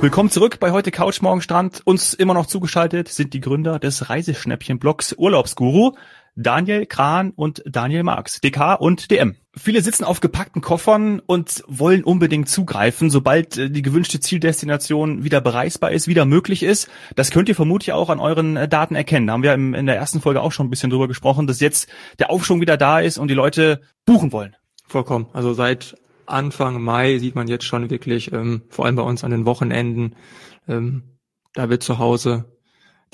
Willkommen zurück bei heute Couch Morgen Strand. Uns immer noch zugeschaltet sind die Gründer des Reiseschnäppchen-Blogs Urlaubsguru, Daniel Kran und Daniel Marx, DK und DM. Viele sitzen auf gepackten Koffern und wollen unbedingt zugreifen, sobald äh, die gewünschte Zieldestination wieder bereisbar ist, wieder möglich ist. Das könnt ihr vermutlich auch an euren äh, Daten erkennen. Da haben wir in der ersten Folge auch schon ein bisschen drüber gesprochen, dass jetzt der Aufschwung wieder da ist und die Leute buchen wollen. Vollkommen. Also seit Anfang Mai sieht man jetzt schon wirklich, ähm, vor allem bei uns an den Wochenenden, ähm, da wird zu Hause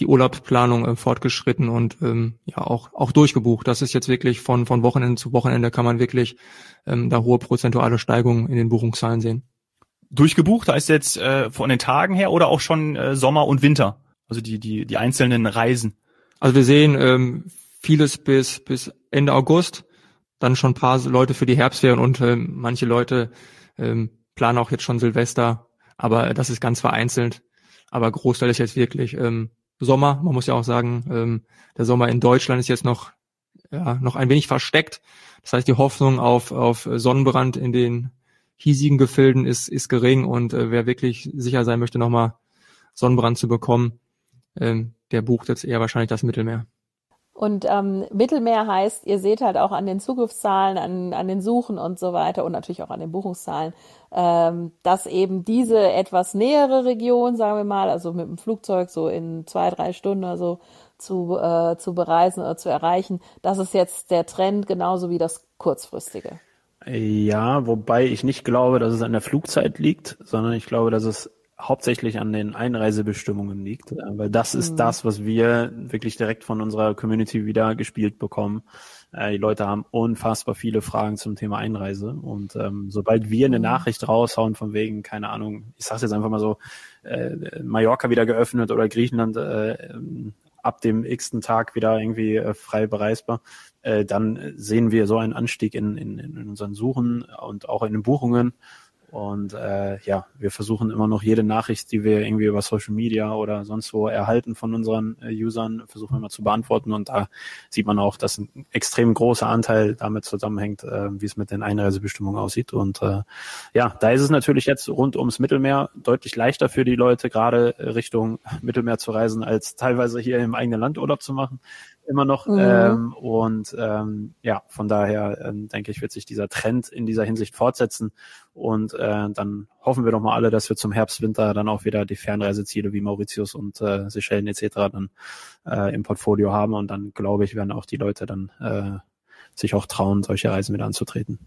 die Urlaubsplanung äh, fortgeschritten und ähm, ja auch auch durchgebucht. Das ist jetzt wirklich von von Wochenende zu Wochenende kann man wirklich ähm, da hohe prozentuale Steigungen in den Buchungszahlen sehen. Durchgebucht heißt jetzt äh, von den Tagen her oder auch schon äh, Sommer und Winter, also die die die einzelnen Reisen. Also wir sehen ähm, vieles bis bis Ende August dann schon ein paar Leute für die Herbstferien und ähm, manche Leute ähm, planen auch jetzt schon Silvester, aber das ist ganz vereinzelt. Aber Großteil ist jetzt wirklich ähm, Sommer. Man muss ja auch sagen, ähm, der Sommer in Deutschland ist jetzt noch ja, noch ein wenig versteckt. Das heißt, die Hoffnung auf, auf Sonnenbrand in den hiesigen Gefilden ist, ist gering und äh, wer wirklich sicher sein möchte, nochmal Sonnenbrand zu bekommen, ähm, der bucht jetzt eher wahrscheinlich das Mittelmeer. Und ähm, Mittelmeer heißt, ihr seht halt auch an den Zugriffszahlen, an, an den Suchen und so weiter und natürlich auch an den Buchungszahlen, ähm, dass eben diese etwas nähere Region, sagen wir mal, also mit dem Flugzeug so in zwei, drei Stunden oder so zu, äh, zu bereisen oder zu erreichen, das ist jetzt der Trend genauso wie das kurzfristige. Ja, wobei ich nicht glaube, dass es an der Flugzeit liegt, sondern ich glaube, dass es hauptsächlich an den Einreisebestimmungen liegt, äh, weil das ist mhm. das, was wir wirklich direkt von unserer Community wieder gespielt bekommen. Äh, die Leute haben unfassbar viele Fragen zum Thema Einreise und ähm, sobald wir eine mhm. Nachricht raushauen von wegen, keine Ahnung, ich sag's jetzt einfach mal so, äh, Mallorca wieder geöffnet oder Griechenland äh, ab dem x-ten Tag wieder irgendwie äh, frei bereisbar, äh, dann sehen wir so einen Anstieg in, in, in unseren Suchen und auch in den Buchungen und äh, ja, wir versuchen immer noch jede Nachricht, die wir irgendwie über Social Media oder sonst wo erhalten von unseren äh, Usern, versuchen wir immer zu beantworten. Und da sieht man auch, dass ein extrem großer Anteil damit zusammenhängt, äh, wie es mit den Einreisebestimmungen aussieht. Und äh, ja, da ist es natürlich jetzt rund ums Mittelmeer deutlich leichter für die Leute, gerade Richtung Mittelmeer zu reisen, als teilweise hier im eigenen Land Urlaub zu machen immer noch. Mhm. Ähm, und ähm, ja, von daher ähm, denke ich, wird sich dieser Trend in dieser Hinsicht fortsetzen. Und äh, dann hoffen wir doch mal alle, dass wir zum Herbst, Winter dann auch wieder die Fernreiseziele wie Mauritius und äh, Seychellen etc. dann äh, im Portfolio haben. Und dann glaube ich, werden auch die Leute dann äh, sich auch trauen, solche Reisen wieder anzutreten.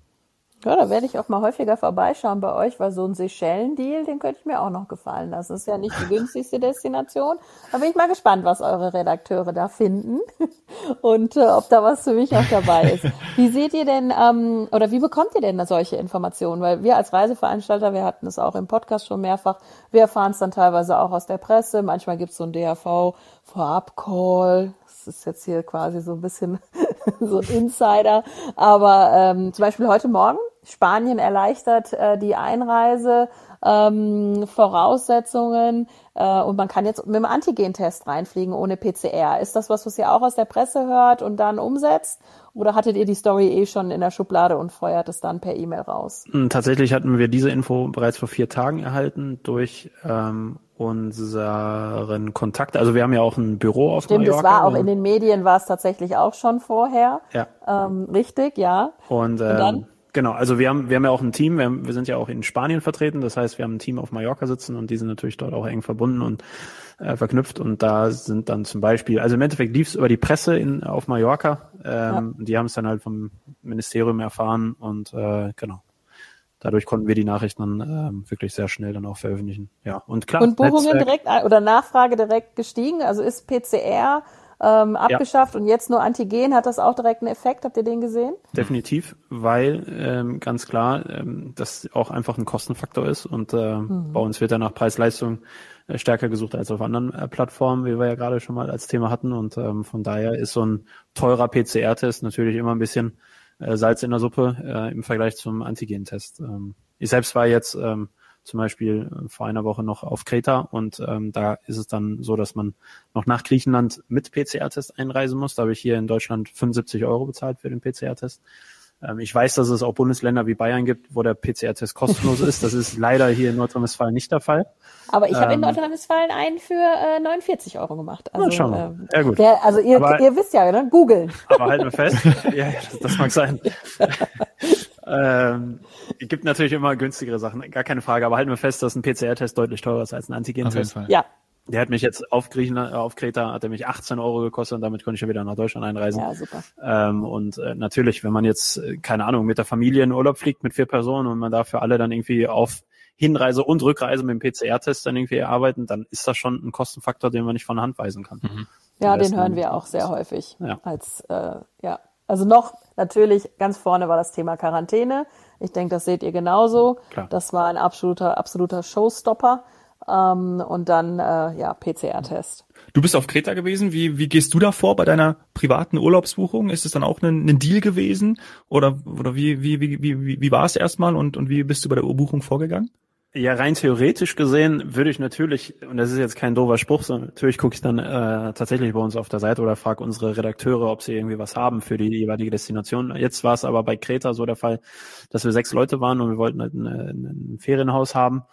Ja, da werde ich auch mal häufiger vorbeischauen bei euch, weil so ein Seychellen-Deal, den könnte ich mir auch noch gefallen lassen. Das ist ja nicht die günstigste Destination. Da bin ich mal gespannt, was eure Redakteure da finden und äh, ob da was für mich auch dabei ist. Wie seht ihr denn, ähm, oder wie bekommt ihr denn solche Informationen? Weil wir als Reiseveranstalter, wir hatten es auch im Podcast schon mehrfach, wir erfahren es dann teilweise auch aus der Presse. Manchmal gibt es so ein DAV-Vorab-Call, ist jetzt hier quasi so ein bisschen so ein Insider. Aber ähm, zum Beispiel heute Morgen, Spanien erleichtert äh, die Einreise. Ähm, Voraussetzungen äh, und man kann jetzt mit dem Antigentest reinfliegen ohne PCR. Ist das was, was ihr auch aus der Presse hört und dann umsetzt? Oder hattet ihr die Story eh schon in der Schublade und feuert es dann per E-Mail raus? Hm, tatsächlich hatten wir diese Info bereits vor vier Tagen erhalten durch ähm, unseren Kontakt. Also wir haben ja auch ein Büro auf Stimmt, Mallorca. Stimmt, es war auch in den Medien war es tatsächlich auch schon vorher. Ja. Ähm, richtig, ja. Und, ähm, und dann? Genau, also wir haben, wir haben ja auch ein Team, wir, haben, wir sind ja auch in Spanien vertreten, das heißt, wir haben ein Team auf Mallorca sitzen und die sind natürlich dort auch eng verbunden und äh, verknüpft und da sind dann zum Beispiel, also im Endeffekt lief es über die Presse in, auf Mallorca, ähm, ja. die haben es dann halt vom Ministerium erfahren und äh, genau dadurch konnten wir die Nachrichten dann ähm, wirklich sehr schnell dann auch veröffentlichen. Ja, und klar. Und Buchungen Netzwerk, direkt äh, oder Nachfrage direkt gestiegen? Also ist PCR ähm, abgeschafft ja. und jetzt nur Antigen, hat das auch direkt einen Effekt? Habt ihr den gesehen? Definitiv, weil ähm, ganz klar ähm, das auch einfach ein Kostenfaktor ist und äh, mhm. bei uns wird ja nach Preis-Leistung äh, stärker gesucht als auf anderen äh, Plattformen, wie wir ja gerade schon mal als Thema hatten und ähm, von daher ist so ein teurer PCR-Test natürlich immer ein bisschen äh, Salz in der Suppe äh, im Vergleich zum Antigen-Test. Ähm, ich selbst war jetzt ähm, zum Beispiel äh, vor einer Woche noch auf Kreta und ähm, da ist es dann so, dass man noch nach Griechenland mit PCR-Test einreisen muss. Da habe ich hier in Deutschland 75 Euro bezahlt für den PCR-Test. Ähm, ich weiß, dass es auch Bundesländer wie Bayern gibt, wo der PCR-Test kostenlos ist. Das ist leider hier in Nordrhein-Westfalen nicht der Fall. Aber ich habe in ähm, Nordrhein-Westfalen einen für äh, 49 Euro gemacht. Also, schon. Ähm, ja, gut. Der, also ihr, aber, ihr wisst ja, ne? Googeln. Aber halten wir fest. ja, das, das mag sein. ähm, es gibt natürlich immer günstigere Sachen, gar keine Frage. Aber halten wir fest, dass ein PCR-Test deutlich teurer ist als ein Antigen-Test. Ja. Der hat mich jetzt auf Griechenland, auf Kreta hat er mich 18 Euro gekostet und damit konnte ich ja wieder nach Deutschland einreisen. Ja, super. Ähm, und äh, natürlich, wenn man jetzt, äh, keine Ahnung, mit der Familie in Urlaub fliegt mit vier Personen und man dafür alle dann irgendwie auf Hinreise und Rückreise mit dem PCR-Test dann irgendwie arbeiten, dann ist das schon ein Kostenfaktor, den man nicht von der Hand weisen kann. Mhm. Ja, den hören wir auch sehr häufig. Ja. Als äh, ja, also noch natürlich ganz vorne war das Thema Quarantäne. Ich denke, das seht ihr genauso. Klar. Das war ein absoluter absoluter Showstopper. Ähm, und dann äh, ja PCR-Test. Du bist auf Kreta gewesen. Wie, wie gehst du da vor bei deiner privaten Urlaubsbuchung? Ist es dann auch ein, ein Deal gewesen? Oder, oder wie, wie, wie, wie, wie war es erstmal und, und wie bist du bei der Urbuchung vorgegangen? Ja, rein theoretisch gesehen würde ich natürlich, und das ist jetzt kein doofer Spruch, sondern natürlich gucke ich dann äh, tatsächlich bei uns auf der Seite oder frage unsere Redakteure, ob sie irgendwie was haben für die jeweilige Destination. Jetzt war es aber bei Kreta so der Fall, dass wir sechs Leute waren und wir wollten halt ein, ein Ferienhaus haben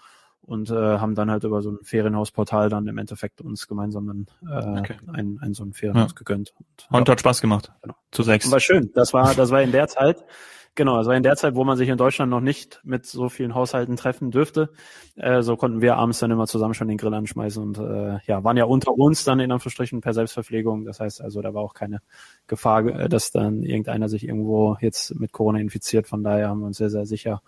und äh, haben dann halt über so ein Ferienhausportal dann im Endeffekt uns gemeinsam dann äh, okay. ein, ein so ein Ferienhaus ja. gegönnt. Und, und ja. hat Spaß gemacht. Genau. Zu sechs. War schön. Das war, das war in der Zeit, genau, war in der Zeit, wo man sich in Deutschland noch nicht mit so vielen Haushalten treffen dürfte. Äh, so konnten wir abends dann immer zusammen schon den Grill anschmeißen und äh, ja, waren ja unter uns dann in Anführungsstrichen per Selbstverpflegung. Das heißt also, da war auch keine Gefahr, äh, dass dann irgendeiner sich irgendwo jetzt mit Corona infiziert. Von daher haben wir uns sehr, sehr sicher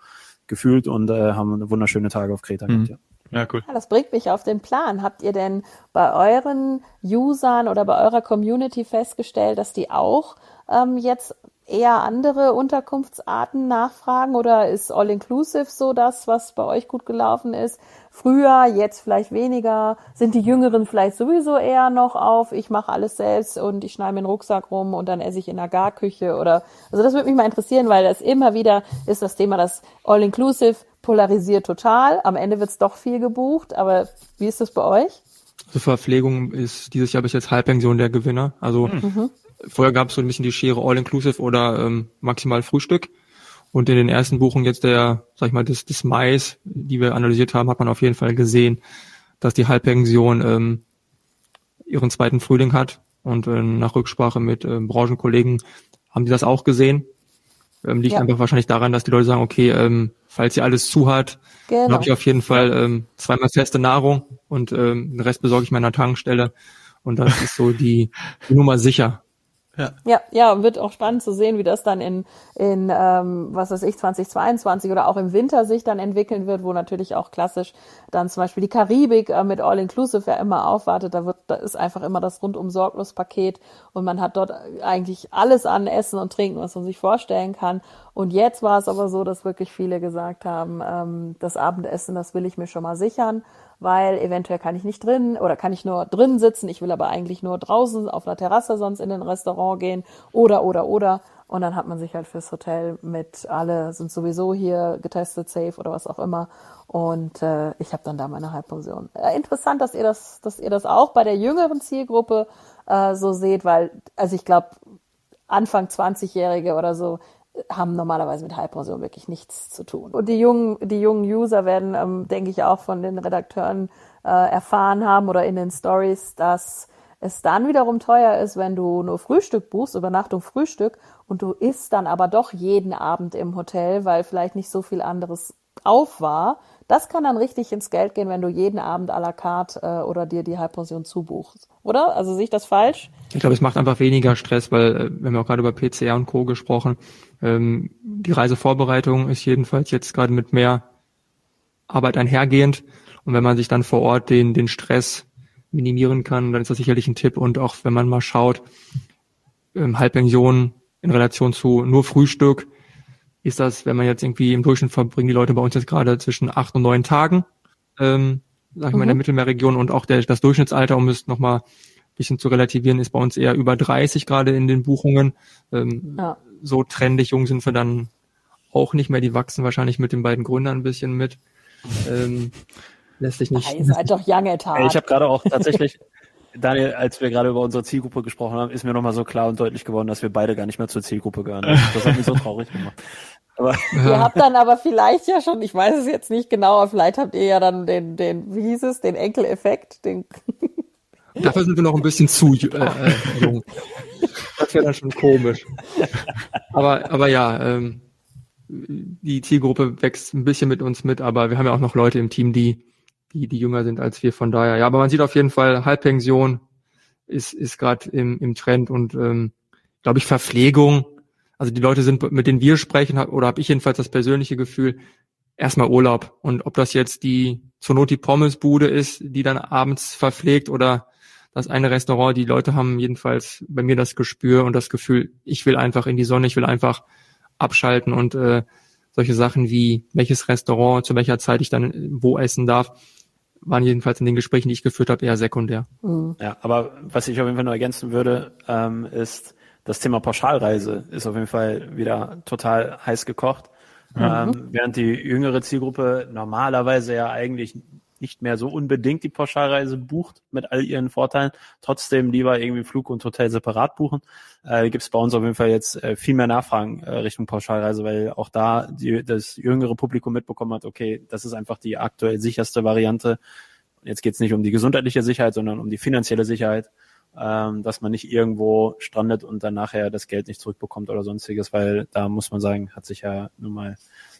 gefühlt und äh, haben wunderschöne Tage auf Kreta mhm. gehabt. Ja. Ja, cool. Ja, das bringt mich auf den Plan. Habt ihr denn bei euren Usern oder bei eurer Community festgestellt, dass die auch ähm, jetzt eher andere Unterkunftsarten nachfragen oder ist All-Inclusive so das, was bei euch gut gelaufen ist? Früher, jetzt vielleicht weniger? Sind die Jüngeren vielleicht sowieso eher noch auf, ich mache alles selbst und ich schneide mir den Rucksack rum und dann esse ich in der Garküche oder, also das würde mich mal interessieren, weil das immer wieder ist das Thema, das All-Inclusive polarisiert total. Am Ende wird es doch viel gebucht, aber wie ist das bei euch? Also Verpflegung ist dieses Jahr bis jetzt Halbpension der Gewinner. Also mhm. Vorher gab es so ein bisschen die Schere All-Inclusive oder ähm, maximal Frühstück. Und in den ersten Buchungen jetzt der, sag ich mal, des, des Mais, die wir analysiert haben, hat man auf jeden Fall gesehen, dass die Halbpension ähm, ihren zweiten Frühling hat. Und äh, nach Rücksprache mit äh, Branchenkollegen haben die das auch gesehen. Ähm, liegt ja. einfach wahrscheinlich daran, dass die Leute sagen, okay, ähm, falls ihr alles zu hat, genau. habe ich auf jeden Fall ähm, zweimal feste Nahrung und ähm, den Rest besorge ich meiner Tankstelle. Und das ist so die, die Nummer sicher. Ja. ja, ja, wird auch spannend zu sehen, wie das dann in, in ähm, was weiß ich, 2022 oder auch im Winter sich dann entwickeln wird, wo natürlich auch klassisch dann zum Beispiel die Karibik äh, mit All-Inclusive ja immer aufwartet. Da wird, da ist einfach immer das rundum sorglos Paket und man hat dort eigentlich alles an Essen und Trinken, was man sich vorstellen kann. Und jetzt war es aber so, dass wirklich viele gesagt haben, ähm, das Abendessen, das will ich mir schon mal sichern weil eventuell kann ich nicht drin oder kann ich nur drin sitzen, ich will aber eigentlich nur draußen auf einer Terrasse sonst in ein Restaurant gehen oder oder oder. Und dann hat man sich halt fürs Hotel mit alle sind sowieso hier getestet safe oder was auch immer. Und äh, ich habe dann da meine Halbpension. Äh, interessant, dass ihr das dass ihr das auch bei der jüngeren Zielgruppe äh, so seht, weil also ich glaube Anfang 20-Jährige oder so haben normalerweise mit Halbpension wirklich nichts zu tun. Und die jungen, die jungen User werden, ähm, denke ich, auch von den Redakteuren äh, erfahren haben oder in den Stories, dass es dann wiederum teuer ist, wenn du nur Frühstück buchst, Übernachtung, Frühstück, und du isst dann aber doch jeden Abend im Hotel, weil vielleicht nicht so viel anderes auf war. Das kann dann richtig ins Geld gehen, wenn du jeden Abend à la carte äh, oder dir die Halbpension zubuchst. Oder? Also sehe ich das falsch? Ich glaube, es macht einfach weniger Stress, weil äh, wir haben ja auch gerade über PCR und Co. gesprochen. Ähm, die Reisevorbereitung ist jedenfalls jetzt gerade mit mehr Arbeit einhergehend. Und wenn man sich dann vor Ort den, den Stress minimieren kann, dann ist das sicherlich ein Tipp. Und auch wenn man mal schaut, ähm, Halbpension in Relation zu nur Frühstück, ist das, wenn man jetzt irgendwie im Durchschnitt verbringen die Leute bei uns jetzt gerade zwischen acht und neun Tagen, ähm, sag ich mhm. mal, in der mhm. Mittelmeerregion und auch der, das Durchschnittsalter, um es nochmal bisschen zu relativieren, ist bei uns eher über 30 gerade in den Buchungen. Ähm, ja so trendig jung sind wir dann auch nicht mehr. Die wachsen wahrscheinlich mit den beiden Gründern ein bisschen mit. Ähm, lässt sich nicht. Ja, ihr seid doch young at heart. Ich habe gerade auch tatsächlich, Daniel, als wir gerade über unsere Zielgruppe gesprochen haben, ist mir nochmal so klar und deutlich geworden, dass wir beide gar nicht mehr zur Zielgruppe gehören. Das hat mich so traurig gemacht. Aber ihr habt dann aber vielleicht ja schon, ich weiß es jetzt nicht genau, aber vielleicht habt ihr ja dann den, den, wie hieß es, den Enkeleffekt, den. Dafür sind wir noch ein bisschen zu äh, äh, jung. Das wäre dann schon komisch. Aber, aber ja, ähm, die Zielgruppe wächst ein bisschen mit uns mit, aber wir haben ja auch noch Leute im Team, die, die, die jünger sind als wir. Von daher, ja, aber man sieht auf jeden Fall, Halbpension ist, ist gerade im, im Trend und ähm, glaube ich, Verpflegung. Also die Leute sind, mit denen wir sprechen, oder habe ich jedenfalls das persönliche Gefühl, erstmal Urlaub. Und ob das jetzt die zur Not die Pommesbude ist, die dann abends verpflegt oder das eine Restaurant, die Leute haben jedenfalls bei mir das Gespür und das Gefühl, ich will einfach in die Sonne, ich will einfach abschalten und äh, solche Sachen wie welches Restaurant, zu welcher Zeit ich dann wo essen darf, waren jedenfalls in den Gesprächen, die ich geführt habe, eher sekundär. Mhm. Ja, aber was ich auf jeden Fall noch ergänzen würde, ähm, ist das Thema Pauschalreise ist auf jeden Fall wieder total heiß gekocht. Mhm. Ähm, während die jüngere Zielgruppe normalerweise ja eigentlich nicht mehr so unbedingt die Pauschalreise bucht mit all ihren Vorteilen, trotzdem lieber irgendwie Flug und Hotel separat buchen, äh, gibt es bei uns auf jeden Fall jetzt äh, viel mehr Nachfragen äh, Richtung Pauschalreise, weil auch da die, das jüngere Publikum mitbekommen hat, okay, das ist einfach die aktuell sicherste Variante. Jetzt geht es nicht um die gesundheitliche Sicherheit, sondern um die finanzielle Sicherheit, ähm, dass man nicht irgendwo strandet und dann nachher das Geld nicht zurückbekommt oder sonstiges, weil da muss man sagen, hat sich ja nun mal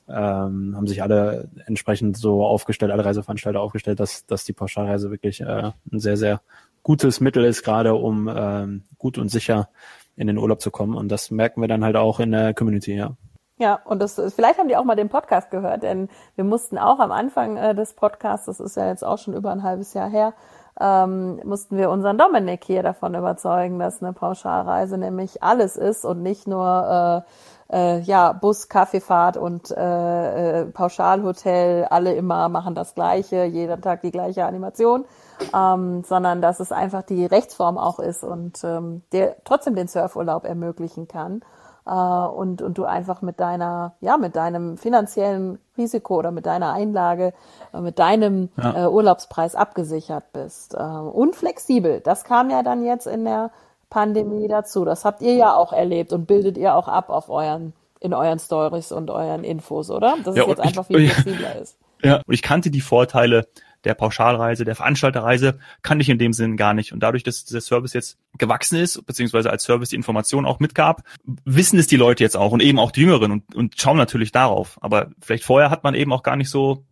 ähm, haben sich alle entsprechend so aufgestellt, alle Reiseveranstalter aufgestellt, dass, dass die Pauschalreise wirklich äh, ein sehr, sehr gutes Mittel ist, gerade um ähm, gut und sicher in den Urlaub zu kommen. Und das merken wir dann halt auch in der Community, ja. Ja, und das vielleicht haben die auch mal den Podcast gehört, denn wir mussten auch am Anfang äh, des Podcasts, das ist ja jetzt auch schon über ein halbes Jahr her, ähm, mussten wir unseren Dominik hier davon überzeugen, dass eine Pauschalreise nämlich alles ist und nicht nur äh, äh, ja, Bus, Kaffeefahrt und äh, äh, Pauschalhotel, alle immer machen das Gleiche, jeden Tag die gleiche Animation, ähm, sondern dass es einfach die Rechtsform auch ist und ähm, der trotzdem den Surfurlaub ermöglichen kann. Äh, und, und du einfach mit deiner, ja, mit deinem finanziellen Risiko oder mit deiner Einlage, äh, mit deinem ja. äh, Urlaubspreis abgesichert bist. Äh, und flexibel. Das kam ja dann jetzt in der Pandemie dazu. Das habt ihr ja auch erlebt und bildet ihr auch ab auf euren, in euren Stories und euren Infos, oder? Dass ja, es jetzt einfach viel flexibler ist. Ja, und ich kannte die Vorteile der Pauschalreise, der Veranstalterreise, kann ich in dem Sinn gar nicht. Und dadurch, dass dieser Service jetzt gewachsen ist, beziehungsweise als Service die Information auch mitgab, wissen es die Leute jetzt auch und eben auch die Jüngeren und, und schauen natürlich darauf. Aber vielleicht vorher hat man eben auch gar nicht so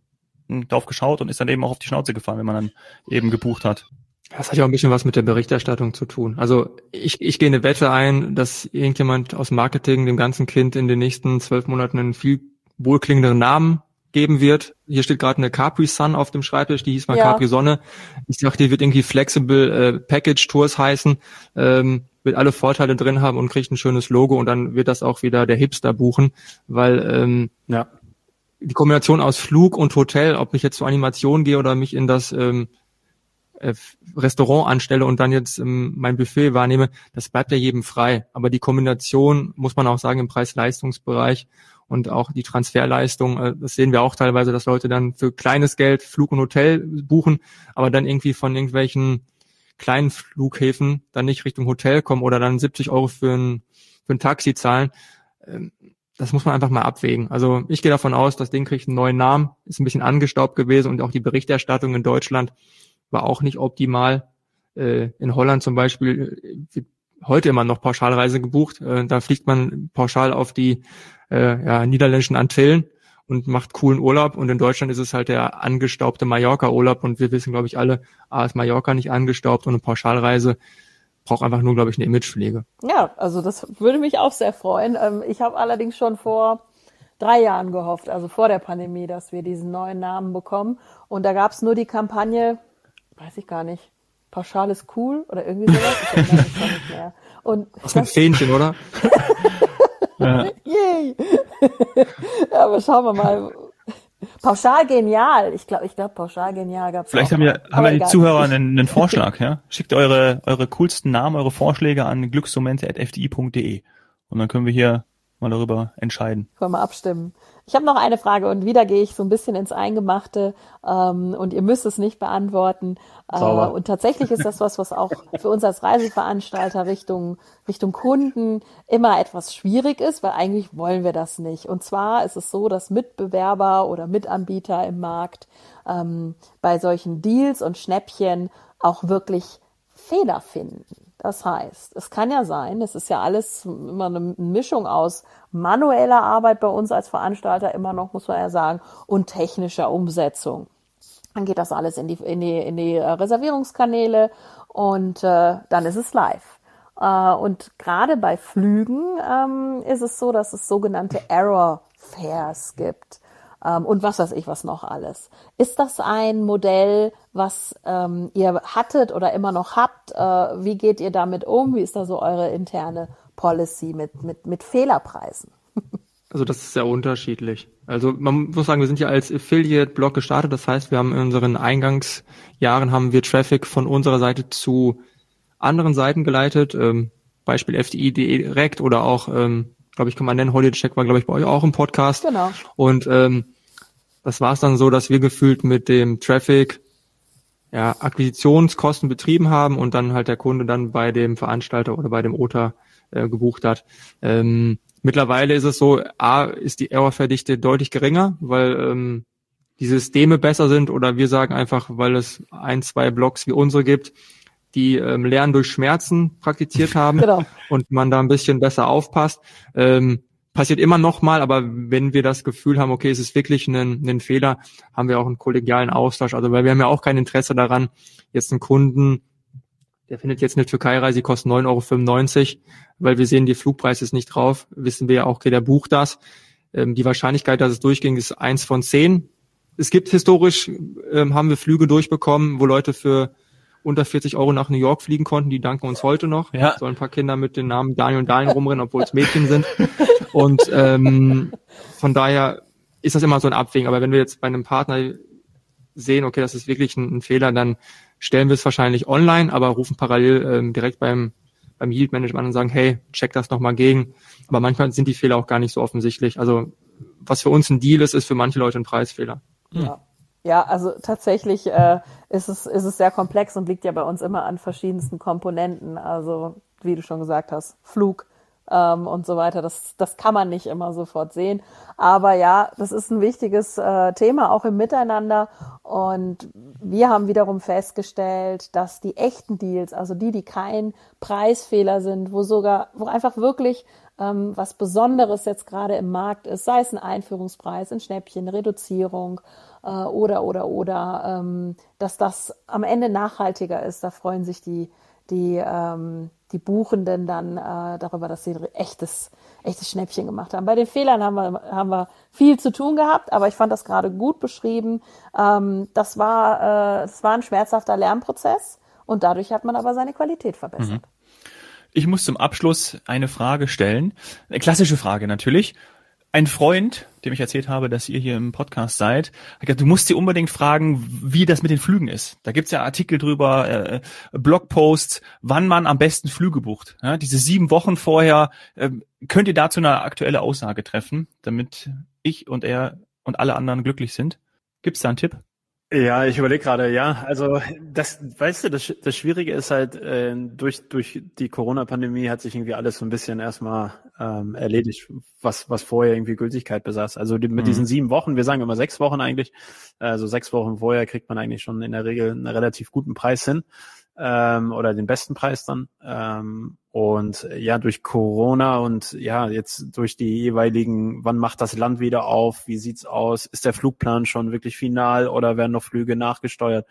hm, darauf geschaut und ist dann eben auch auf die Schnauze gefallen, wenn man dann eben gebucht hat. Das hat ja auch ein bisschen was mit der Berichterstattung zu tun. Also ich, ich gehe eine Wette ein, dass irgendjemand aus Marketing dem ganzen Kind in den nächsten zwölf Monaten einen viel wohlklingenderen Namen geben wird. Hier steht gerade eine Capri Sun auf dem Schreibtisch, die hieß mal ja. Capri Sonne. Ich dachte, die wird irgendwie Flexible äh, Package Tours heißen, ähm, wird alle Vorteile drin haben und kriegt ein schönes Logo und dann wird das auch wieder der Hipster buchen, weil ähm, ja. die Kombination aus Flug und Hotel, ob ich jetzt zur Animation gehe oder mich in das ähm, äh, Restaurant anstelle und dann jetzt ähm, mein Buffet wahrnehme, das bleibt ja jedem frei. Aber die Kombination, muss man auch sagen, im Preis-Leistungsbereich und auch die Transferleistung, äh, das sehen wir auch teilweise, dass Leute dann für kleines Geld Flug und Hotel buchen, aber dann irgendwie von irgendwelchen kleinen Flughäfen dann nicht Richtung Hotel kommen oder dann 70 Euro für ein, für ein Taxi zahlen. Ähm, das muss man einfach mal abwägen. Also ich gehe davon aus, das Ding kriegt einen neuen Namen, ist ein bisschen angestaubt gewesen und auch die Berichterstattung in Deutschland war auch nicht optimal. Äh, in Holland zum Beispiel äh, wird heute immer noch Pauschalreise gebucht. Da fliegt man pauschal auf die äh, ja, niederländischen Antillen und macht coolen Urlaub. Und in Deutschland ist es halt der angestaubte Mallorca-Urlaub. Und wir wissen, glaube ich, alle, A ist Mallorca nicht angestaubt und eine Pauschalreise braucht einfach nur, glaube ich, eine Imagepflege. Ja, also das würde mich auch sehr freuen. Ähm, ich habe allerdings schon vor drei Jahren gehofft, also vor der Pandemie, dass wir diesen neuen Namen bekommen. Und da gab es nur die Kampagne, weiß ich gar nicht, pauschal ist cool oder irgendwie sowas. Ich nicht mehr. Und Was mit Fähnchen, oder? ja. Yay! ja, aber schauen wir mal. Pauschal genial. Ich glaube, ich glaube, pauschal genial gab's Vielleicht haben wir, haben wir die Zuhörer einen, einen Vorschlag, ja? Schickt eure, eure coolsten Namen, eure Vorschläge an glücksmomente.fdi.de. Und dann können wir hier mal darüber entscheiden. Können wir abstimmen. Ich habe noch eine Frage und wieder gehe ich so ein bisschen ins Eingemachte ähm, und ihr müsst es nicht beantworten. Äh, und tatsächlich ist das was, was auch für uns als Reiseveranstalter Richtung, Richtung Kunden immer etwas schwierig ist, weil eigentlich wollen wir das nicht. Und zwar ist es so, dass Mitbewerber oder Mitanbieter im Markt ähm, bei solchen Deals und Schnäppchen auch wirklich Fehler finden. Das heißt, es kann ja sein, es ist ja alles immer eine Mischung aus manueller Arbeit bei uns als Veranstalter immer noch, muss man ja sagen, und technischer Umsetzung. Dann geht das alles in die, in die, in die äh, Reservierungskanäle und äh, dann ist es live. Äh, und gerade bei Flügen ähm, ist es so, dass es sogenannte Error Fares gibt und was weiß ich was noch alles. Ist das ein Modell, was ähm, ihr hattet oder immer noch habt? Äh, wie geht ihr damit um? Wie ist da so eure interne Policy mit, mit, mit Fehlerpreisen? Also das ist sehr unterschiedlich. Also man muss sagen, wir sind ja als Affiliate-Blog gestartet. Das heißt, wir haben in unseren Eingangsjahren haben wir Traffic von unserer Seite zu anderen Seiten geleitet. Ähm, Beispiel FDI direkt oder auch, ähm, glaube ich, kann man nennen, Holiday Check war, glaube ich, bei euch auch im Podcast. Genau. Und ähm, das war es dann so, dass wir gefühlt mit dem Traffic ja, Akquisitionskosten betrieben haben und dann halt der Kunde dann bei dem Veranstalter oder bei dem OTA äh, gebucht hat. Ähm, mittlerweile ist es so, A, ist die Errorverdichte deutlich geringer, weil ähm, die Systeme besser sind oder wir sagen einfach, weil es ein, zwei Blocks wie unsere gibt, die ähm, Lernen durch Schmerzen praktiziert haben genau. und man da ein bisschen besser aufpasst. Ähm, passiert immer noch mal, aber wenn wir das Gefühl haben, okay, es ist wirklich ein, ein Fehler, haben wir auch einen kollegialen Austausch. Also weil wir haben ja auch kein Interesse daran, jetzt einen Kunden, der findet jetzt eine Türkei-Reise, die kostet 9,95 Euro, weil wir sehen, die Flugpreis ist nicht drauf, wissen wir ja auch, okay, der bucht das. Ähm, die Wahrscheinlichkeit, dass es durchging, ist eins von zehn. Es gibt historisch, ähm, haben wir Flüge durchbekommen, wo Leute für unter 40 Euro nach New York fliegen konnten, die danken uns heute noch. Ja. So ein paar Kinder mit den Namen Daniel und Daniel rumrennen, obwohl es Mädchen sind. Und ähm, von daher ist das immer so ein Abwägen. Aber wenn wir jetzt bei einem Partner sehen, okay, das ist wirklich ein, ein Fehler, dann stellen wir es wahrscheinlich online, aber rufen parallel ähm, direkt beim beim Yield Management an und sagen, hey, check das nochmal gegen. Aber manchmal sind die Fehler auch gar nicht so offensichtlich. Also was für uns ein Deal ist, ist für manche Leute ein Preisfehler. Ja. Ja, also tatsächlich äh, ist, es, ist es sehr komplex und liegt ja bei uns immer an verschiedensten Komponenten. Also wie du schon gesagt hast, Flug ähm, und so weiter. Das, das kann man nicht immer sofort sehen. Aber ja, das ist ein wichtiges äh, Thema auch im Miteinander. Und wir haben wiederum festgestellt, dass die echten Deals, also die, die kein Preisfehler sind, wo sogar, wo einfach wirklich ähm, was Besonderes jetzt gerade im Markt ist, sei es ein Einführungspreis, ein Schnäppchen, Reduzierung äh, oder oder oder, ähm, dass das am Ende nachhaltiger ist. Da freuen sich die die ähm, die Buchenden dann äh, darüber, dass sie ein echtes echtes Schnäppchen gemacht haben. Bei den Fehlern haben wir haben wir viel zu tun gehabt, aber ich fand das gerade gut beschrieben. Ähm, das war äh, das war ein schmerzhafter Lernprozess und dadurch hat man aber seine Qualität verbessert. Mhm. Ich muss zum Abschluss eine Frage stellen. Eine klassische Frage natürlich. Ein Freund, dem ich erzählt habe, dass ihr hier im Podcast seid, hat gesagt, du musst sie unbedingt fragen, wie das mit den Flügen ist. Da gibt's ja Artikel drüber, äh, Blogposts, wann man am besten Flüge bucht. Ja, diese sieben Wochen vorher, äh, könnt ihr dazu eine aktuelle Aussage treffen, damit ich und er und alle anderen glücklich sind? Gibt's da einen Tipp? Ja, ich überlege gerade, ja. Also das, weißt du, das, das Schwierige ist halt, äh, durch, durch die Corona-Pandemie hat sich irgendwie alles so ein bisschen erstmal ähm, erledigt, was, was vorher irgendwie Gültigkeit besaß. Also die, mit mhm. diesen sieben Wochen, wir sagen immer sechs Wochen eigentlich, also sechs Wochen vorher kriegt man eigentlich schon in der Regel einen relativ guten Preis hin ähm, oder den besten Preis dann. Ähm, und ja, durch Corona und ja, jetzt durch die jeweiligen, wann macht das Land wieder auf, wie sieht's aus, ist der Flugplan schon wirklich final oder werden noch Flüge nachgesteuert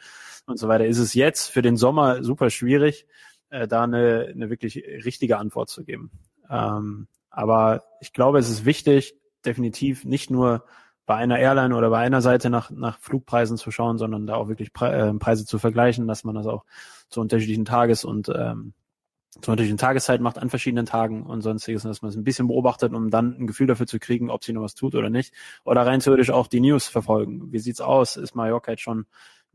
und so weiter, ist es jetzt für den Sommer super schwierig, äh, da eine, eine wirklich richtige Antwort zu geben. Ähm, aber ich glaube, es ist wichtig, definitiv nicht nur bei einer Airline oder bei einer Seite nach, nach Flugpreisen zu schauen, sondern da auch wirklich Pre äh, Preise zu vergleichen, dass man das auch zu unterschiedlichen Tages- und ähm, zu unterschiedlichen Tageszeit macht an verschiedenen Tagen und sonstiges, dass man es ein bisschen beobachtet, um dann ein Gefühl dafür zu kriegen, ob sie noch was tut oder nicht. Oder rein theoretisch auch die News verfolgen. Wie sieht's aus? Ist Mallorca jetzt schon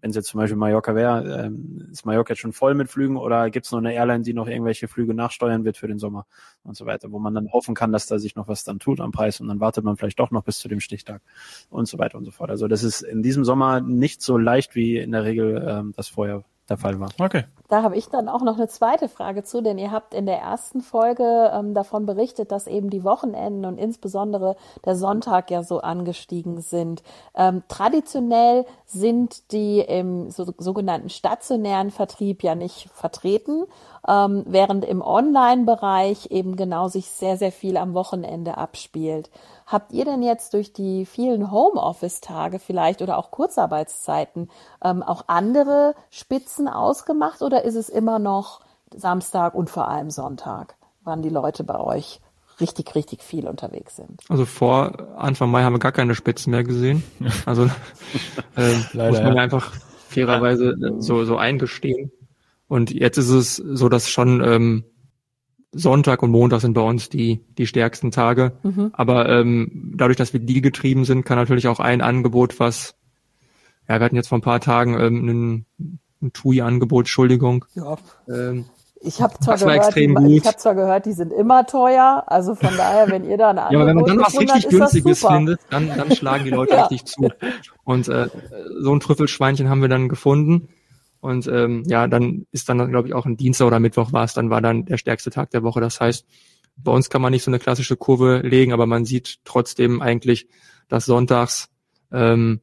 wenn es jetzt zum Beispiel Mallorca wäre, ähm, ist Mallorca jetzt schon voll mit Flügen oder gibt es noch eine Airline, die noch irgendwelche Flüge nachsteuern wird für den Sommer und so weiter, wo man dann hoffen kann, dass da sich noch was dann tut am Preis und dann wartet man vielleicht doch noch bis zu dem Stichtag und so weiter und so fort. Also das ist in diesem Sommer nicht so leicht wie in der Regel ähm, das vorher der Fall war. Okay. Da habe ich dann auch noch eine zweite Frage zu, denn ihr habt in der ersten Folge ähm, davon berichtet, dass eben die Wochenenden und insbesondere der Sonntag ja so angestiegen sind. Ähm, traditionell sind die im so, sogenannten stationären Vertrieb ja nicht vertreten, ähm, während im Online-Bereich eben genau sich sehr, sehr viel am Wochenende abspielt. Habt ihr denn jetzt durch die vielen Homeoffice-Tage vielleicht oder auch Kurzarbeitszeiten ähm, auch andere Spitzen ausgemacht oder ist es immer noch Samstag und vor allem Sonntag, wann die Leute bei euch richtig, richtig viel unterwegs sind? Also vor Anfang Mai haben wir gar keine Spitzen mehr gesehen. Also äh, Leider, muss man ja. einfach fairerweise so, so eingestehen. Und jetzt ist es so, dass schon ähm, Sonntag und Montag sind bei uns die, die stärksten Tage. Mhm. Aber ähm, dadurch, dass wir die getrieben sind, kann natürlich auch ein Angebot, was, ja, wir hatten jetzt vor ein paar Tagen ähm, ein, ein TUI-Angebot, Entschuldigung. Ja. Ähm, ich habe zwar, gehört, die, ich hab zwar gehört, die sind immer teuer, also von daher, wenn ihr da eine Ja, aber wenn man dann was richtig günstiges findet, dann, dann schlagen die Leute ja. richtig zu. Und äh, so ein Trüffelschweinchen haben wir dann gefunden. Und ähm, ja, dann ist dann, glaube ich, auch ein Dienstag oder Mittwoch war es, dann war dann der stärkste Tag der Woche. Das heißt, bei uns kann man nicht so eine klassische Kurve legen, aber man sieht trotzdem eigentlich, dass sonntags ähm,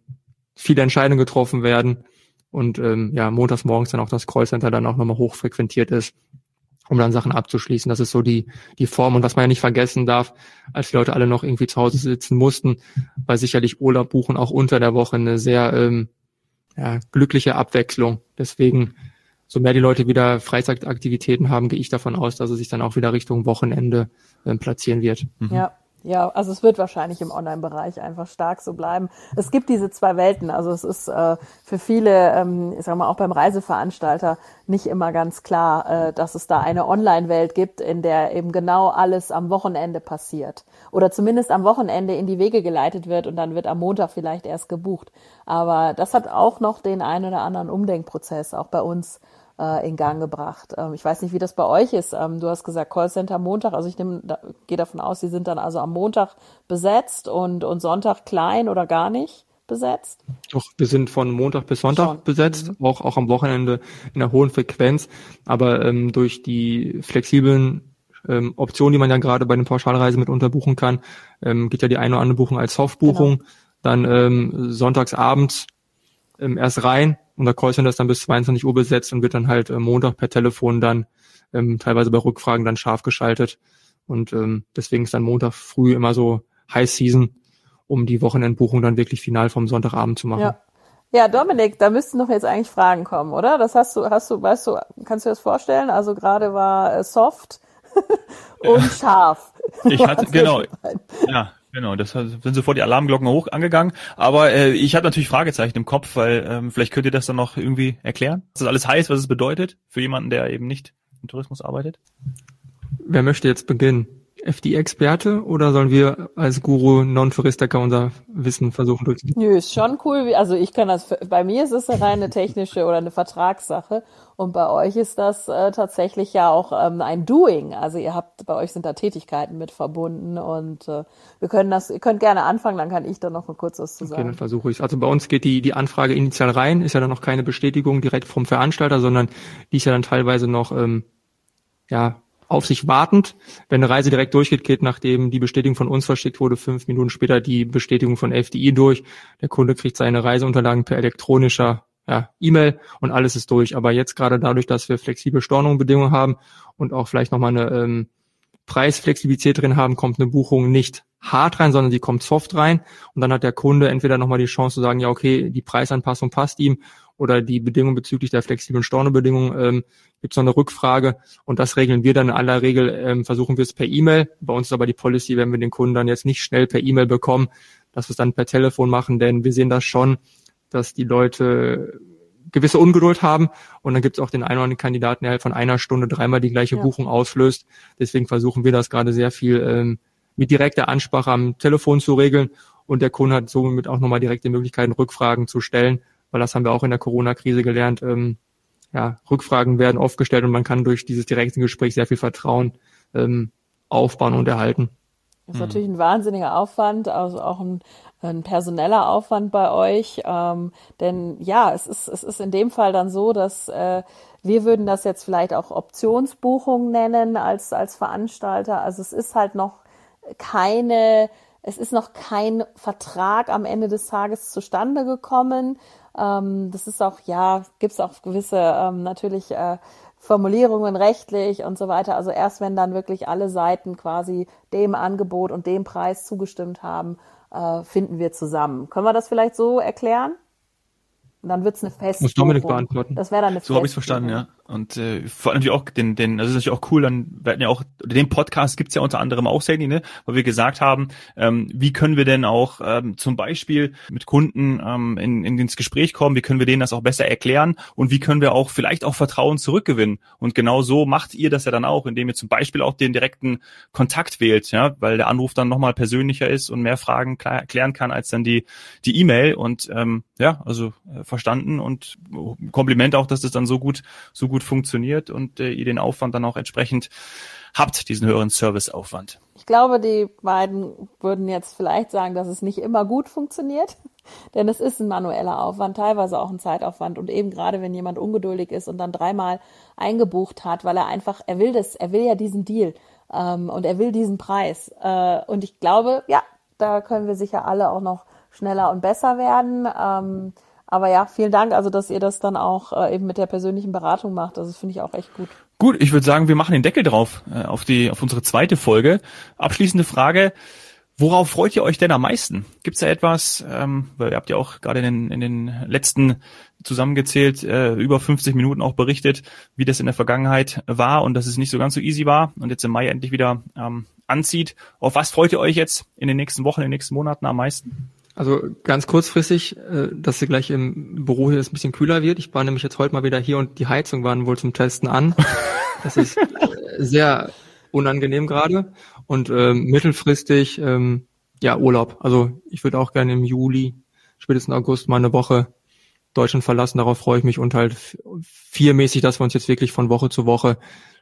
viele Entscheidungen getroffen werden und ähm, ja, montags morgens dann auch das Callcenter dann auch nochmal hochfrequentiert ist, um dann Sachen abzuschließen. Das ist so die, die Form. Und was man ja nicht vergessen darf, als die Leute alle noch irgendwie zu Hause sitzen mussten, weil sicherlich Urlaub buchen auch unter der Woche eine sehr ähm, ja, glückliche Abwechslung. Deswegen, so mehr die Leute wieder Freizeitaktivitäten haben, gehe ich davon aus, dass es sich dann auch wieder Richtung Wochenende äh, platzieren wird. Mhm. Ja, ja, also es wird wahrscheinlich im Online-Bereich einfach stark so bleiben. Es gibt diese zwei Welten. Also es ist äh, für viele, ähm, ich sag mal auch beim Reiseveranstalter nicht immer ganz klar, äh, dass es da eine Online-Welt gibt, in der eben genau alles am Wochenende passiert oder zumindest am Wochenende in die Wege geleitet wird und dann wird am Montag vielleicht erst gebucht. Aber das hat auch noch den einen oder anderen Umdenkprozess auch bei uns äh, in Gang gebracht. Ähm, ich weiß nicht, wie das bei euch ist. Ähm, du hast gesagt Callcenter Montag, also ich nehme, da, gehe davon aus, sie sind dann also am Montag besetzt und, und Sonntag klein oder gar nicht besetzt? Doch, wir sind von Montag bis Sonntag Schon. besetzt, mhm. auch, auch am Wochenende in einer hohen Frequenz. Aber ähm, durch die flexiblen ähm, Optionen, die man ja gerade bei den Pauschalreisen mit unterbuchen kann, ähm, geht ja die eine oder andere Buchung als Softbuchung. Genau. Dann ähm, sonntags abends ähm, erst rein und der Callcenter ist dann bis 22 Uhr besetzt und wird dann halt äh, Montag per Telefon dann ähm, teilweise bei Rückfragen dann scharf geschaltet. Und ähm, deswegen ist dann Montag früh immer so High Season, um die Wochenendbuchung dann wirklich final vom Sonntagabend zu machen. Ja. Ja, Dominik, da müssten doch jetzt eigentlich Fragen kommen, oder? Das hast du, hast du, weißt du, kannst du dir das vorstellen? Also gerade war äh, soft und scharf. Ich hatte, genau. Ja, Genau, das sind sofort die Alarmglocken hoch angegangen. Aber äh, ich habe natürlich Fragezeichen im Kopf, weil ähm, vielleicht könnt ihr das dann noch irgendwie erklären, was das alles heißt, was es bedeutet für jemanden, der eben nicht im Tourismus arbeitet. Wer möchte jetzt beginnen? FD-Experte oder sollen wir als Guru Non-Touristiker unser Wissen versuchen durchzuziehen? Nö, ist schon cool. Also ich kann das, bei mir ist es eine reine technische oder eine Vertragssache und bei euch ist das äh, tatsächlich ja auch ähm, ein Doing. Also ihr habt, bei euch sind da Tätigkeiten mit verbunden und äh, wir können das, ihr könnt gerne anfangen, dann kann ich da noch mal kurz was zu sagen. Okay, dann versuche ich Also bei uns geht die, die Anfrage initial rein, ist ja dann noch keine Bestätigung direkt vom Veranstalter, sondern die ist ja dann teilweise noch ähm, ja, auf sich wartend. Wenn eine Reise direkt durchgeht, geht nachdem die Bestätigung von uns verschickt wurde, fünf Minuten später die Bestätigung von FDI durch. Der Kunde kriegt seine Reiseunterlagen per elektronischer ja, E-Mail und alles ist durch. Aber jetzt gerade dadurch, dass wir flexible Stornungsbedingungen haben und auch vielleicht nochmal eine ähm, Preisflexibilität drin haben, kommt eine Buchung nicht hart rein, sondern sie kommt soft rein. Und dann hat der Kunde entweder nochmal die Chance zu sagen, ja, okay, die Preisanpassung passt ihm oder die Bedingungen bezüglich der flexiblen Stornobedingungen ähm, gibt es noch eine Rückfrage und das regeln wir dann in aller Regel, ähm, versuchen wir es per E-Mail. Bei uns ist aber die Policy, wenn wir den Kunden dann jetzt nicht schnell per E-Mail bekommen, dass wir es dann per Telefon machen, denn wir sehen das schon, dass die Leute gewisse Ungeduld haben und dann gibt es auch den einen oder anderen Kandidaten, der halt von einer Stunde dreimal die gleiche ja. Buchung auslöst. Deswegen versuchen wir das gerade sehr viel ähm, mit direkter Ansprache am Telefon zu regeln und der Kunde hat somit auch nochmal direkte Möglichkeiten, Rückfragen zu stellen weil das haben wir auch in der Corona-Krise gelernt. Ähm, ja, Rückfragen werden oft gestellt und man kann durch dieses direkte Gespräch sehr viel Vertrauen ähm, aufbauen und erhalten. Das ist natürlich ein wahnsinniger Aufwand, also auch ein, ein personeller Aufwand bei euch. Ähm, denn ja, es ist, es ist in dem Fall dann so, dass äh, wir würden das jetzt vielleicht auch Optionsbuchung nennen als, als Veranstalter. Also es ist halt noch keine, es ist noch kein Vertrag am Ende des Tages zustande gekommen. Ähm, das ist auch, ja, gibt es auch gewisse ähm, natürlich äh, Formulierungen rechtlich und so weiter. Also erst wenn dann wirklich alle Seiten quasi dem Angebot und dem Preis zugestimmt haben, äh, finden wir zusammen. Können wir das vielleicht so erklären? Und dann wird's eine Festbuchung. Muss Dominik beantworten. Das wäre dann eine So habe ich verstanden, ja. Und äh, vor allem natürlich auch den, den, das ist natürlich auch cool, dann werden ja auch, den Podcast gibt's ja unter anderem auch, Sandy, ne, weil wir gesagt haben, ähm, wie können wir denn auch ähm, zum Beispiel mit Kunden ähm, in, in ins Gespräch kommen, wie können wir denen das auch besser erklären und wie können wir auch vielleicht auch Vertrauen zurückgewinnen. Und genau so macht ihr das ja dann auch, indem ihr zum Beispiel auch den direkten Kontakt wählt, ja, weil der Anruf dann nochmal persönlicher ist und mehr Fragen klar, klären kann als dann die die E-Mail. Und ähm, ja, also äh, verstanden und Kompliment auch, dass das dann so gut so gut funktioniert und äh, ihr den Aufwand dann auch entsprechend habt, diesen höheren Serviceaufwand. Ich glaube, die beiden würden jetzt vielleicht sagen, dass es nicht immer gut funktioniert, denn es ist ein manueller Aufwand, teilweise auch ein Zeitaufwand und eben gerade wenn jemand ungeduldig ist und dann dreimal eingebucht hat, weil er einfach, er will das, er will ja diesen Deal ähm, und er will diesen Preis äh, und ich glaube, ja, da können wir sicher alle auch noch schneller und besser werden. Ähm, aber ja, vielen Dank, also dass ihr das dann auch äh, eben mit der persönlichen Beratung macht. Also das finde ich auch echt gut. Gut, ich würde sagen, wir machen den Deckel drauf äh, auf die auf unsere zweite Folge. Abschließende Frage: Worauf freut ihr euch denn am meisten? Gibt es da etwas? Ähm, weil ihr habt ja auch gerade in, in den letzten zusammengezählt äh, über 50 Minuten auch berichtet, wie das in der Vergangenheit war und dass es nicht so ganz so easy war und jetzt im Mai endlich wieder ähm, anzieht. Auf was freut ihr euch jetzt in den nächsten Wochen, in den nächsten Monaten am meisten? Also ganz kurzfristig, äh, dass sie gleich im Büro hier ein bisschen kühler wird. Ich war nämlich jetzt heute mal wieder hier und die Heizung waren wohl zum Testen an. Das ist äh, sehr unangenehm gerade. Und ähm, mittelfristig, ähm, ja, Urlaub. Also ich würde auch gerne im Juli, spätestens August mal eine Woche Deutschland verlassen. Darauf freue ich mich und halt viermäßig, dass wir uns jetzt wirklich von Woche zu Woche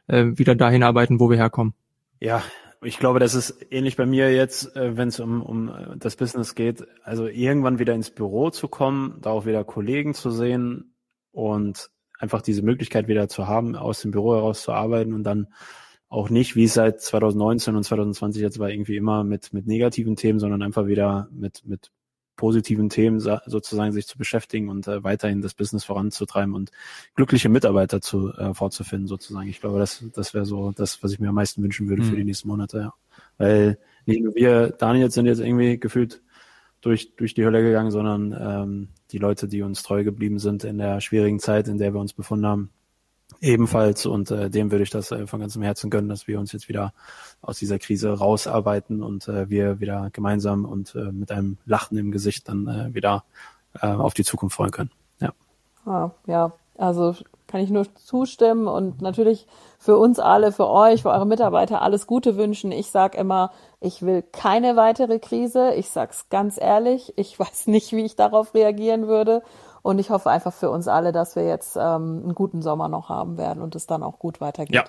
äh, wieder dahin arbeiten, wo wir herkommen. Ja, ich glaube, das ist ähnlich bei mir jetzt, äh, wenn es um, um äh, das Business geht. Also irgendwann wieder ins Büro zu kommen, da auch wieder Kollegen zu sehen und einfach diese Möglichkeit wieder zu haben, aus dem Büro heraus zu arbeiten und dann auch nicht, wie es seit 2019 und 2020 jetzt war, irgendwie immer mit, mit negativen Themen, sondern einfach wieder mit, mit positiven Themen sozusagen sich zu beschäftigen und äh, weiterhin das Business voranzutreiben und glückliche Mitarbeiter zu äh, vorzufinden sozusagen. Ich glaube, das, das wäre so das, was ich mir am meisten wünschen würde mhm. für die nächsten Monate. Ja. Weil nicht nur wir, Daniel, sind jetzt irgendwie gefühlt durch, durch die Hölle gegangen, sondern ähm, die Leute, die uns treu geblieben sind in der schwierigen Zeit, in der wir uns befunden haben, ebenfalls. Und äh, dem würde ich das äh, von ganzem Herzen gönnen, dass wir uns jetzt wieder aus dieser Krise rausarbeiten und äh, wir wieder gemeinsam und äh, mit einem Lachen im Gesicht dann äh, wieder äh, auf die Zukunft freuen können. Ja. Ah, ja, also kann ich nur zustimmen und natürlich für uns alle, für euch, für eure Mitarbeiter alles Gute wünschen. Ich sag immer, ich will keine weitere Krise. Ich sag's ganz ehrlich. Ich weiß nicht, wie ich darauf reagieren würde. Und ich hoffe einfach für uns alle, dass wir jetzt ähm, einen guten Sommer noch haben werden und es dann auch gut weitergeht. Ja,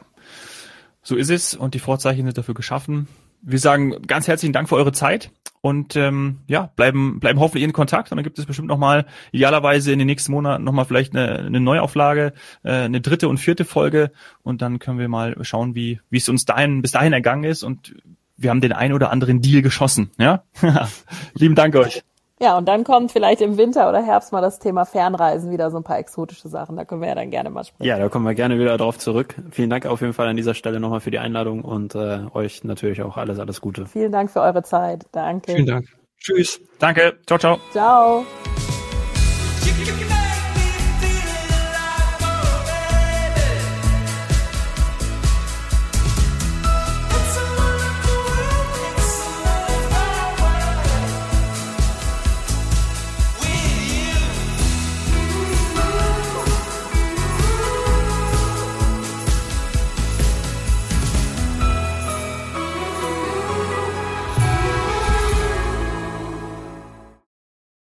so ist es und die Vorzeichen sind dafür geschaffen. Wir sagen ganz herzlichen Dank für eure Zeit und ähm, ja, bleiben, bleiben hoffentlich in Kontakt und dann gibt es bestimmt nochmal idealerweise in den nächsten Monaten nochmal vielleicht eine, eine Neuauflage, äh, eine dritte und vierte Folge und dann können wir mal schauen, wie wie es uns dahin, bis dahin ergangen ist und wir haben den ein oder anderen Deal geschossen. Ja, lieben Dank euch. Ja, und dann kommt vielleicht im Winter oder Herbst mal das Thema Fernreisen wieder so ein paar exotische Sachen. Da können wir ja dann gerne mal sprechen. Ja, da kommen wir gerne wieder drauf zurück. Vielen Dank auf jeden Fall an dieser Stelle nochmal für die Einladung und äh, euch natürlich auch alles, alles Gute. Vielen Dank für eure Zeit. Danke. Vielen Dank. Tschüss. Danke. Ciao, ciao. Ciao.